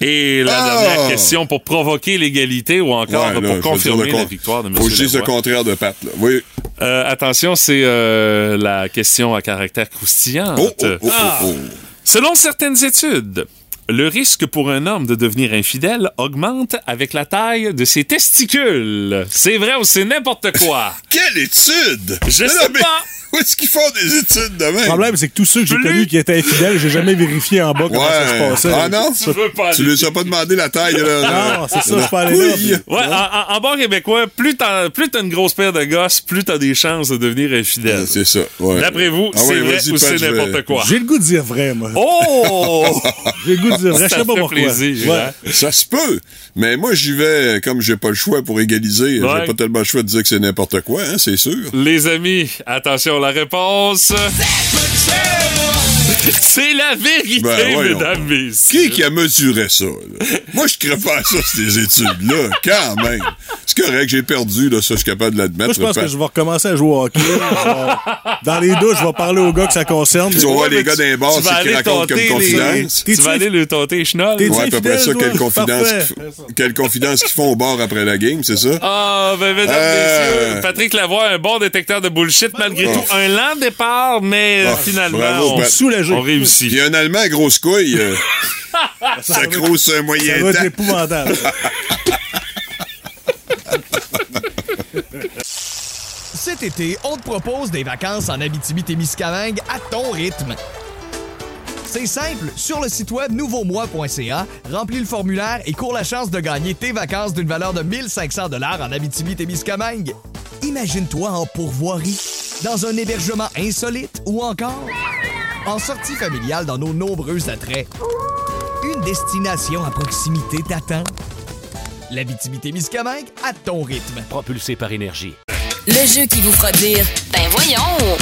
Et la Ah! dernière question pour provoquer l'égalité ou encore Ouais, là, là, pour confirmer la victoire de M. Faut dise le contraire de Pat, là. Oui. Euh, attention, c'est euh, la question à caractère croustillant. Oh, oh, oh, Ah! oh, oh. Selon certaines études, le risque pour un homme de devenir infidèle augmente avec la taille de ses testicules. C'est vrai ou c'est n'importe quoi? [laughs] Quelle étude! Je Non, sais non, mais pas. Où est-ce qu'ils font des études de même? Le problème, c'est que tous ceux que j'ai connus qui étaient infidèles, j'ai jamais vérifié en bas comment ça se passait. Ah non? Tu veux pas Tu lui as pas demandé la taille de leur... Non, c'est ça, je peux aller là. Oui. Ouais, en, en- en bon québécois, plus t'as plus t'as une grosse paire de gosses, plus t'as des chances de devenir infidèle. C'est ça, ouais. D'après vous, Ah c'est ouais, vrai ou c'est vais- n'importe quoi? J'ai le goût de dire vrai, moi. Oh! [laughs] J'ai le goût de dire vrai. Je Ça sais pas fait pourquoi. plaisir, Ouais. hein? Ça se peut. Mais moi, j'y vais, comme j'ai pas le choix pour égaliser, j'ai pas tellement le choix de dire que c'est n'importe quoi, hein, c'est sûr. Les amis, attention, la réponse. C'est la vérité, Ben, mesdames, messieurs. Qui qui a mesuré ça? là? Moi, je crée pas à ça, ces études-là, quand même. C'est correct, j'ai perdu, là, ça, je suis capable de Moi, l'admettre. je pense Pat. que je vais recommencer à jouer au hockey. [laughs] Dans les douches, je vais parler aux gars que ça concerne. Tu vas voir les gars d'un bar, c'est qu'ils aller racontent comme tenter les- confidence. Tu vas aller le tenter. T'es- Ouais, à peu près ça, quelle confidence, quelle confidence qu'ils font au bar après la game, c'est ça? Ah, ben, mesdames, Euh. messieurs, Patrick Lavoie, un bon détecteur de bullshit malgré Oh. tout. Un lent départ, mais Oh, finalement, bravo, on, Pat. Soulagé. on réussit. Puis un Allemand à grosse couille, euh, [laughs] ça crouse un Ça moyen va être temps. épouvantable. [laughs] Cet été, on te propose des vacances en Abitibi-Témiscamingue à ton rythme. C'est simple, sur le site web nouveaumois.ca, remplis le formulaire et cours la chance de gagner tes vacances d'une valeur de 1500 dollars en Abitibi-Témiscamingue. Imagine-toi en pourvoirie, dans un hébergement insolite ou encore en sortie familiale dans nos nombreux attraits. Une destination à proximité t'attend. L'Abitibi-Témiscamingue à ton rythme. Propulsé par énergie. Le jeu qui vous fera dire Ben voyons!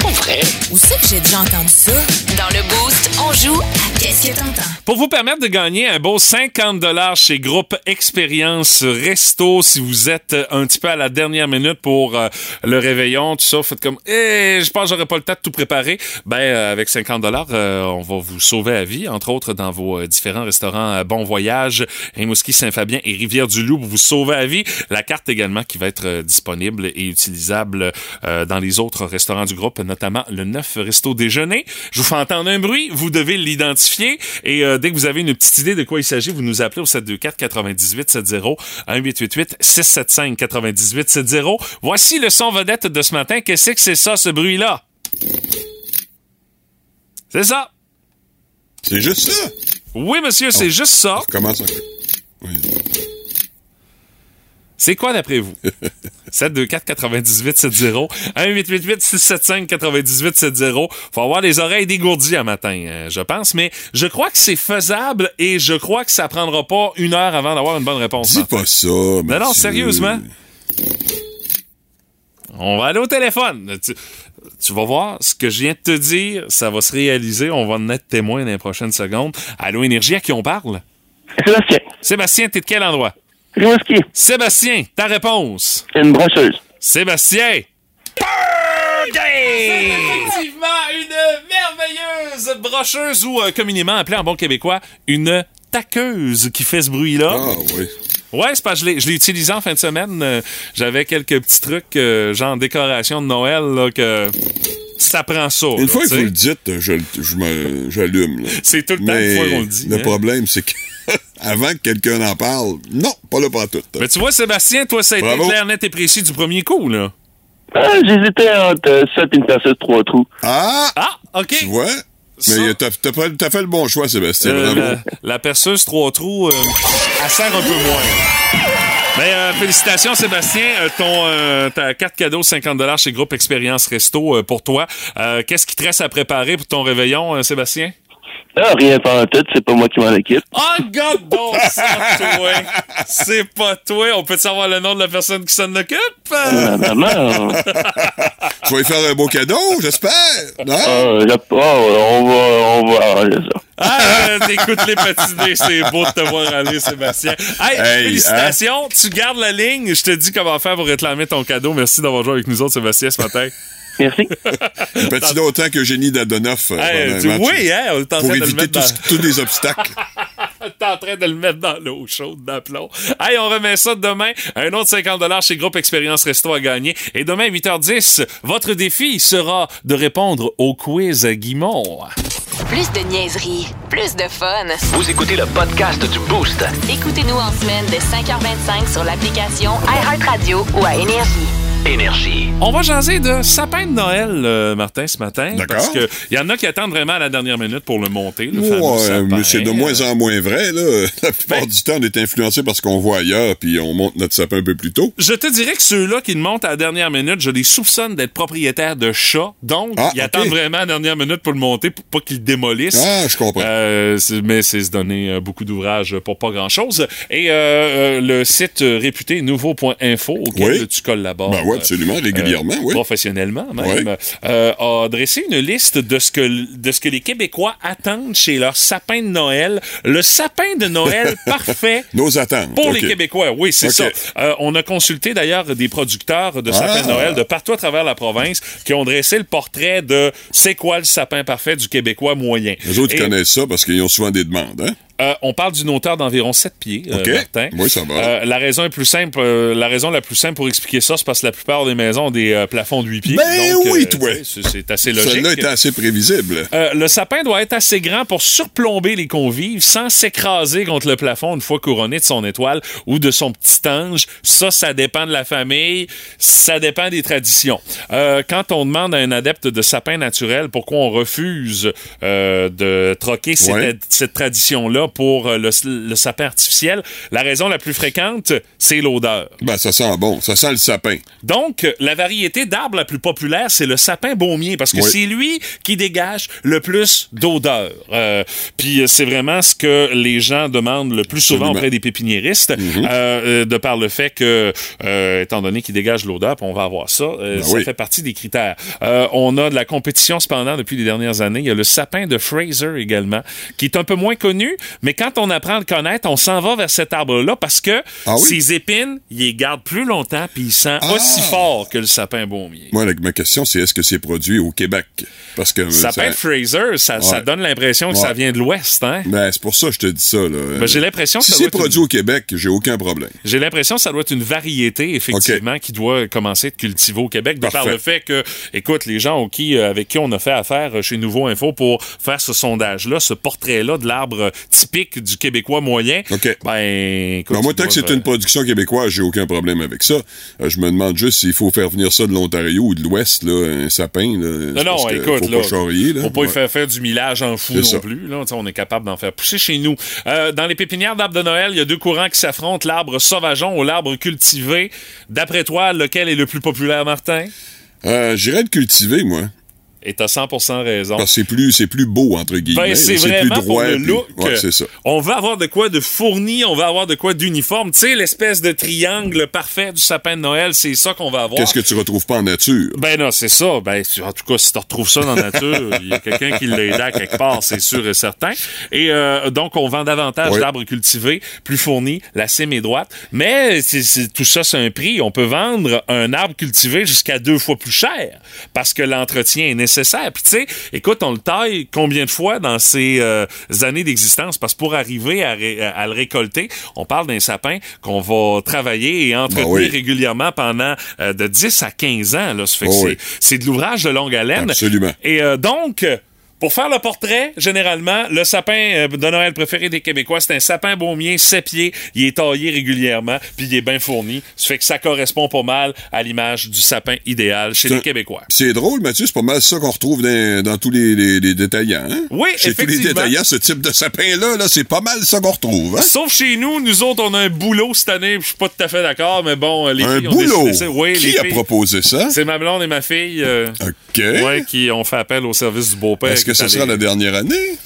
Pas vrai? Où c'est que j'ai déjà entendu ça? Dans le Boost, on joue à Qu'est-ce que t'entends? Pour vous permettre de gagner un beau 50 chez Groupe Expérience Resto, si vous êtes un petit peu à la dernière minute pour euh, le réveillon, tout ça, faites comme eh, je pense que j'aurais pas le temps de tout préparer. Ben euh, avec 50 euh, on va vous sauver la vie, entre autres dans vos euh, différents restaurants euh, Bon Voyage, Rimouski, Saint-Fabien et Rivière-du-Loup, vous sauver la vie. La carte également qui va être euh, disponible et utilisable euh, dans les autres restaurants du groupe, notamment le 9 Resto Déjeuner. Je vous fais entendre un bruit, vous devez l'identifier et euh, dès que vous avez une petite idée de quoi il s'agit, vous nous appelez au 724 98 70 1888 675 98 70. Voici le son vedette de ce matin. Qu'est-ce que c'est ça, ce bruit-là? C'est ça. C'est juste ça? Oui, monsieur, c'est juste ça. Un peu. Oui. C'est quoi d'après vous? 724 98 70 1888 675 98 70 Faut avoir les oreilles dégourdies un matin, euh, je pense, mais je crois que c'est faisable et je crois que ça prendra pas une heure avant d'avoir une bonne réponse. Dis pas ça. Non, non, sérieusement. On va aller au téléphone. Tu, tu vas voir, ce que je viens de te dire, ça va se réaliser. On va en être témoin dans les prochaines secondes. Allô, Énergie, à qui on parle? Sébastien. Sébastien, t'es de quel endroit? Rimouski. Sébastien, ta réponse? Une brocheuse. Sébastien. C'est effectivement une merveilleuse brocheuse ou euh, communément appelée en bon québécois une taqueuse qui fait ce bruit-là. Ah oui. Ouais, c'est parce que je l'ai- je l'ai utilisé en fin de semaine. Euh, J'avais quelques petits trucs, euh, genre décoration de Noël, là, que ça prend ça. Une là, fois que vous le dites, je, je. C'est tout le temps une fois qu'on le dit. Le hein. problème, c'est que avant que quelqu'un en parle, non, pas là pas tout. Mais tu vois, Sébastien, toi, ça a été clair, net et précis du premier coup, là. Ah, j'hésitais entre euh, 7 et une perceuse 3 trous. Ah! Ah, OK. Tu vois? Ça- Mais t'as t'as fait, le bon choix, Sébastien. Euh, la, la perceuse trois trous, euh, elle sert un peu moins. Mais euh, félicitations Sébastien, Euh, ton euh, ta carte cadeau 50 chez Groupe Expérience Resto euh, pour toi. Euh, Qu'est-ce qui te reste à préparer pour ton réveillon, euh, Sébastien? Ah, rien pas en tête, c'est pas moi qui m'en occupe. Oh God, donc ça, toi! C'est pas toi! On peut savoir le nom de la personne qui s'en occupe? Ah, maman, Tu vas lui faire un beau cadeau, j'espère. Non? j'ai- ah, on va, on va arranger ça. Ah, euh, t'écoutes les patinés, c'est beau de te voir aller, Sébastien. Hey, Hey, félicitations, tu gardes la ligne. Je te dis comment faire pour réclamer ton cadeau. Merci d'avoir joué avec nous autres, Sébastien, ce matin. Merci. Il patine autant que Génie Dadonoff. euh, Hey, oui, hein, on est en Pour train de le éviter mettre tout dans... ce- tous les obstacles. [laughs] T'es en train de le mettre dans l'eau chaude d'aplomb. Hey, on remet ça demain. Un autre 50 chez Groupe Expérience Resto à gagner. Et demain, 8h10, votre défi sera de répondre au quiz à Guimont. Plus de niaiserie, plus de fun. Vous écoutez le podcast du Boost. Écoutez-nous en semaine de 5h25 sur l'application iHeartRadio ou à Énergie. Énergie. On va jaser de sapin de Noël, euh, Martin, ce matin. D'accord. Parce que il y en a qui attendent vraiment à la dernière minute pour le monter, le fameux sapin. mais c'est de moins en moins vrai. Là. [laughs] La plupart Ben- du temps, on est influencé par ce qu'on voit ailleurs, puis on monte notre sapin un peu plus tôt. Je te dirais que ceux-là qui le montent à la dernière minute, je les soupçonne d'être propriétaires de chats. Donc, Ah, ils attendent vraiment à la dernière minute pour le monter pour pas qu'ils le démolissent. Ah, je comprends. Euh, mais c'est se donner euh, beaucoup d'ouvrages pour pas grand-chose. Et euh, le site réputé nouveau.info auquel Oui. tu collabores. Ben ouais, absolument, euh, régulièrement, oui. Professionnellement même. Oui. euh, a dressé une liste de ce, que, de ce que les Québécois attendent chez leur sapin de Noël. Le sapin de Noël [laughs] parfait Nos attentes. pour les Québécois, oui, c'est ça. Euh, on a consulté d'ailleurs des producteurs de sapins Ah. de Noël de partout à travers la province qui ont dressé le portrait de c'est quoi le sapin parfait du Québécois moyen. Les autres Et, connaissent ça parce qu'ils ont souvent des demandes. Hein? Euh, on parle d'une hauteur d'environ 7 pieds, euh. Martin. Oui, ça va. Euh, la raison est plus simple. la raison la plus simple pour expliquer ça, c'est parce que la plupart des maisons ont des plafonds de 8 pieds. Ben Donc, oui, toi. C'est assez logique. Celle-là était assez prévisible. Le sapin doit être assez grand pour surplomber les convives sans s'écraser contre le plafond une fois couronné de son étoile ou de son petit ange. Ça, ça dépend de la famille, ça dépend des traditions. Quand on demande à un adepte de sapin naturel pourquoi on refuse de troquer cette tradition-là pour euh, le, le sapin artificiel, la raison la plus fréquente, c'est l'odeur. Ben, ça sent bon. Ça sent le sapin. Donc, la variété d'arbre la plus populaire, c'est le sapin baumier, parce que Oui. c'est lui qui dégage le plus d'odeur. Euh, Puis euh, c'est vraiment ce que les gens demandent le plus souvent Absolument. Mhm. auprès des pépiniéristes, euh, de par le fait que, euh, étant donné qu'il dégage l'odeur, on va avoir ça, Ben ça oui. fait partie des critères. On a de la compétition cependant depuis les dernières années. Il y a le sapin de Fraser également, qui est un peu moins connu, mais quand on apprend à le connaître, on s'en va vers cet arbre-là parce que Ah oui? ses épines, il les garde plus longtemps, puis il sent Ah! aussi fort que le sapin baumier. Moi, ma question, c'est est-ce que c'est produit au Québec? Parce que. euh, Sapin ça- de Fraser, ça, donne l'impression que ça vient de l'Ouest, hein? Ben, c'est pour ça que je te dis ça. Là. Ben, j'ai l'impression que Si ça c'est doit être produit au Québec, j'ai aucun problème. J'ai l'impression que ça doit être une variété, effectivement, qui doit commencer à être cultivée au Québec, de par le fait que, écoute, les gens au qui, euh, avec qui on a fait affaire euh, chez Nouveau Info pour faire ce sondage-là, ce portrait-là de l'arbre euh, typique du Québécois moyen, OK. ben, écoute, moi, tant que c'est doivent, une production québécoise, j'ai aucun problème avec ça. Euh, je me demande juste s'il faut faire venir ça de l'Ontario ou de l'Ouest, là, un sapin. Là, Non, non, écoute, faut là, pas charrier, là. faut pas y faire faire du millage en fou non ça. plus. Là. On est capable d'en faire pousser chez nous. Euh, dans les pépinières d'arbres de Noël, il y a deux courants qui s'affrontent, l'arbre sauvageon ou l'arbre cultivé. D'après toi, lequel est le plus populaire, Martin? Euh, J'irais le cultiver, moi. Et t'as 100% raison. Parce que c'est plus, c'est plus beau, entre guillemets. Ben, c'est plus pour droit. le puis- look. Ouais, c'est ça. On va avoir de quoi de fourni, on va avoir de quoi d'uniforme. Tu sais, l'espèce de triangle parfait du sapin de Noël, c'est ça qu'on va avoir. Qu'est-ce que tu retrouves pas en nature? Ben non, c'est ça. Ben, en tout cas, si tu retrouves ça dans la nature, [laughs] il y a quelqu'un qui l'a aidé à quelque part, c'est sûr et certain. Et euh, donc, on vend davantage d'arbres cultivés, plus fournis, la cime est droite. Mais c'est, c'est- tout ça, c'est un prix. On peut vendre un arbre cultivé jusqu'à deux fois plus cher parce que l'entretien est nécessaire. Puis tu sais, écoute, on le taille combien de fois dans ces euh, années d'existence? Parce que pour arriver à, ré- à le récolter, on parle d'un sapin qu'on va travailler et entretenir Ben oui. régulièrement pendant euh, de 10 à 15 ans. Là. Fait Oh oui. c'est de l'ouvrage de longue haleine. Absolument. Et euh, donc, Pour faire le portrait, généralement, le sapin euh, de Noël préféré des Québécois, c'est un sapin baumier 7 pieds. Il est taillé régulièrement, puis il est bien fourni. Ça fait que ça correspond pas mal à l'image du sapin idéal chez les Québécois. C'est drôle, Mathieu, c'est pas mal ça qu'on retrouve dans, dans tous les, les- les détaillants. Hein? Oui, Chez tous les effectivement. détaillants, ce type de sapin-là, là, c'est pas mal ça qu'on retrouve. Hein? Sauf chez nous, nous autres, on a un boulot cette année. Je suis pas tout à fait d'accord, mais bon, les Un filles ont boulot? décidé ça. Oui, Qui les a filles- proposé ça? C'est ma blonde et ma fille. euh, OK. ouais, qui ont fait appel au service du beau-père. Que ce sera la dernière année?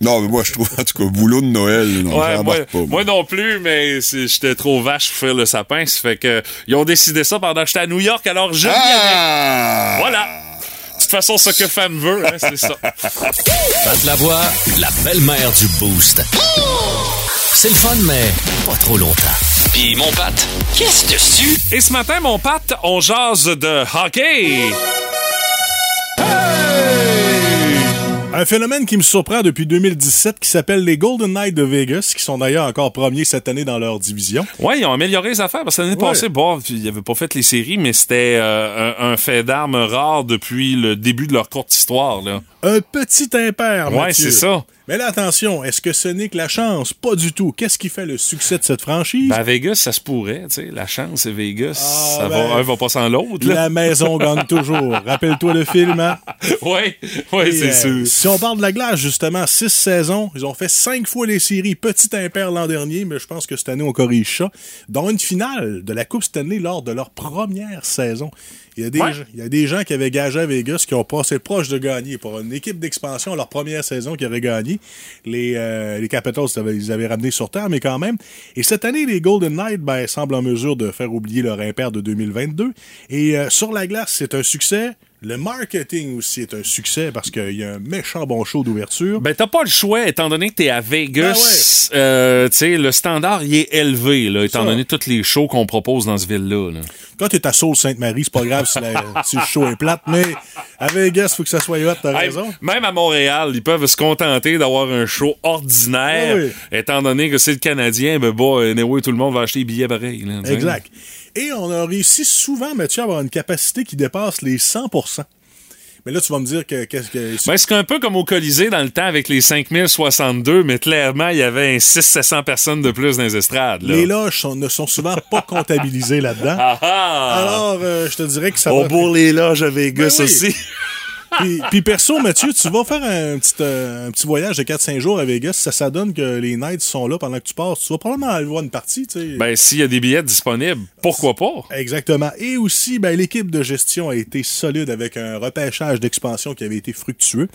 non, mais moi, je trouve, en tout cas, boulot de Noël, non, Ouais, moi, pas. moi. moi non plus, mais j'étais trop vache pour faire le sapin. Ça fait que ils ont décidé ça pendant que j'étais à New York, alors je. Ah! Voilà. De toute façon, ce que femme veut, hein, c'est ça. Pat Lavoie, la belle-mère du Boost. C'est le fun, mais pas trop longtemps. Puis mon Pat, qu'est-ce dessus? Et ce matin, mon Pat, on jase de hockey. Un phénomène qui me surprend depuis 2017 qui s'appelle les Golden Knights de Vegas, qui sont d'ailleurs encore premiers cette année dans leur division. Ouais, ils ont amélioré les affaires parce que l'année Ouais. passée, bon, ils n'avaient pas fait les séries, mais c'était euh, un, un fait d'armes rare depuis le début de leur courte histoire. Là. Un petit impair, Ouais, Mathieu. c'est ça. Mais là, attention, est-ce que ce n'est que la chance? Pas du tout. Qu'est-ce qui fait le succès de cette franchise? Ben, à Vegas, ça se pourrait, tu sais. La chance, c'est Vegas. Ah, ça ben, va, un va pas sans l'autre. La maison gagne [laughs] toujours. Rappelle-toi le film, hein? [laughs] Ouais, Et, c'est euh, sûr. Si on parle de la glace, justement, six saisons, ils ont fait cinq fois les séries. Petit impair l'an dernier, mais je pense que cette année, on corrige ça. Dont une finale de la Coupe Stanley lors de leur première saison. Il y, a des, Ouais. gens- il y a des gens qui avaient gagé à Vegas qui ont passé proche de gagner. Pour une équipe d'expansion, leur première saison qui aurait gagné, les, euh, les Capitals, ils avaient- ramené sur terre, mais quand même. Et cette année, les Golden Knights ben, semblent en mesure de faire oublier leur impair de 2022. Et euh, sur la glace, c'est un succès. Le marketing aussi est un succès parce qu'il y a un méchant bon show d'ouverture. Ben, t'as pas le choix, étant donné que t'es à Vegas. Ben euh, tu sais, le standard, il est élevé, là, étant Ça. donné tous les shows qu'on propose dans ce ville-là. là. Quand t'es à Sault-Sainte-Marie, c'est pas grave si, la- [laughs] si le show est plate, mais à Vegas, faut que ça soit hot, t'as Hey, raison. même à Montréal, ils peuvent se contenter d'avoir un show ordinaire, Oui, étant donné que c'est le Canadien, ben bon, anyway, tout le monde va acheter des billets pareils. Exact. Et on a réussi souvent, Mathieu, à avoir une capacité qui dépasse les 100 Mais là, tu vas me dire que... qu'est-ce que Ben, c'est un peu comme au Colisée dans le temps avec les 5062, mais clairement, il y avait un 600-700 personnes de plus dans les estrades. Là. les loges sont- ne sont souvent pas [laughs] comptabilisées là-dedans. Ah ah! Alors, euh, je te dirais que ça On va... bourre les loges à Vegas Ben oui. aussi. [laughs] Puis, puis perso, Mathieu, tu vas faire un petit, euh, un petit voyage de 4-5 jours à Vegas. Ça, ça donne que les Knights sont là pendant que tu passes. Tu vas probablement aller voir une partie, tu sais. Ben, s'il y a des billets disponibles, pourquoi pas? Exactement. Et aussi, ben, l'équipe de gestion a été solide avec un repêchage d'expansion qui avait été fructueux.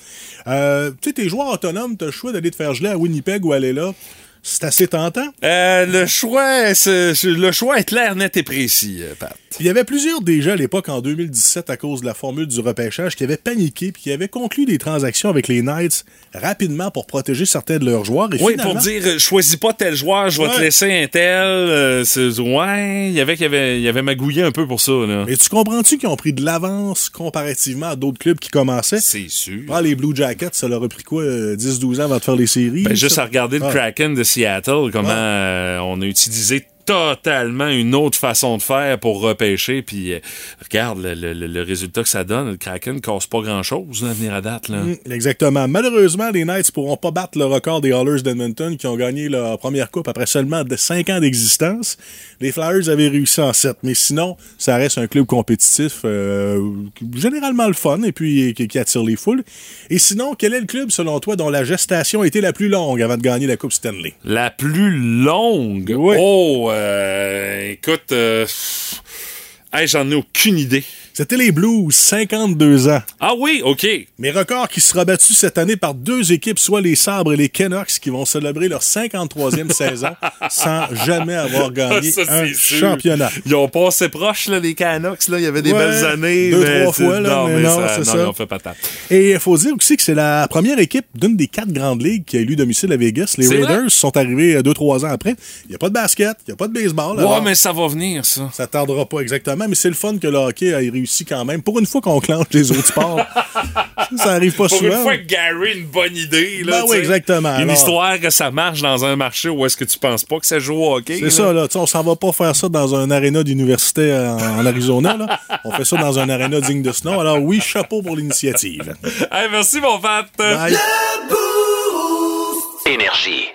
Euh, tu sais, tes joueurs autonomes, tu as le choix d'aller te faire geler à Winnipeg ou aller là. C'est assez tentant. Euh, le choix, le choix est clair, net et précis, euh, Pat. Il y avait plusieurs déjà à l'époque, en 2017, à cause de la formule du repêchage, qui avaient paniqué puis qui avaient conclu des transactions avec les Knights rapidement pour protéger certains de leurs joueurs. Et Oui, finalement- pour dire, euh, choisis pas tel joueur, je vais te laisser un tel. euh, ouais, il y avait qu'il y avait, avait magouillé un peu pour ça, là. Mais tu comprends-tu qu'ils ont pris de l'avance comparativement à d'autres clubs qui commençaient? C'est sûr. Ah, les Blue Jackets, ça leur a pris quoi, euh, 10-12 ans avant de faire les séries? Ben, juste Ça- à regarder le Ah. Kraken de Seattle, comment euh, on a utilisé totalement une autre façon de faire pour repêcher. Puis euh, regarde le, le- le résultat que ça donne. Le Kraken ne casse pas grand-chose à venir à date. Là. Mm, Exactement. Malheureusement, les Knights pourront pas battre le record des Hallers d'Edmonton qui ont gagné leur première coupe après seulement de 5 ans d'existence. Les Flyers avaient réussi en 7, mais sinon, ça reste un club compétitif, euh, généralement le fun et puis qui, qui attire les foules. Et sinon, quel est le club, selon toi, dont la gestation a été la plus longue avant de gagner la Coupe Stanley? La plus longue? Oui. Oh, euh, écoute, euh, hey, j'en ai aucune idée. C'était les Blues, 52 ans. Ah oui, OK. Mais record qui sera battu cette année par deux équipes, soit les Sabres et les Canucks, qui vont célébrer leur 53e [laughs] saison sans jamais avoir gagné Ça, un sûr. championnat. Ils ont passé proche, là, les Canucks. Là. Il y avait des Ouais, belles années. deux, mais trois fois, là, non, mais non, c'est non, ça. ils ont fait patate. Et il faut dire aussi que c'est la première équipe d'une des quatre grandes ligues qui a élu domicile à Vegas. Les vrai? Raiders sont arrivés euh, deux, trois ans après. Il n'y a pas de basket, il n'y a pas de baseball. Ouais, alors mais ça va venir, ça. Ça tardera pas exactement, mais c'est le fun que le hockey ait réussi réussi quand même. Pour une fois qu'on clenche les autres sports, ça, [laughs] ça arrive pas Pour souvent. une fois que Gary a une bonne idée. Là, Ben oui, exactement. Une Alors- histoire que ça marche dans un marché où est-ce que tu penses pas que ça joue au hockey. C'est ça, là. Tu sais, on s'en va pas faire ça dans un aréna d'université en, en Arizona, là. On fait ça dans un aréna digne de ce nom. Alors oui, chapeau pour l'initiative. Hey, merci, mon Fat. Bye. Énergie.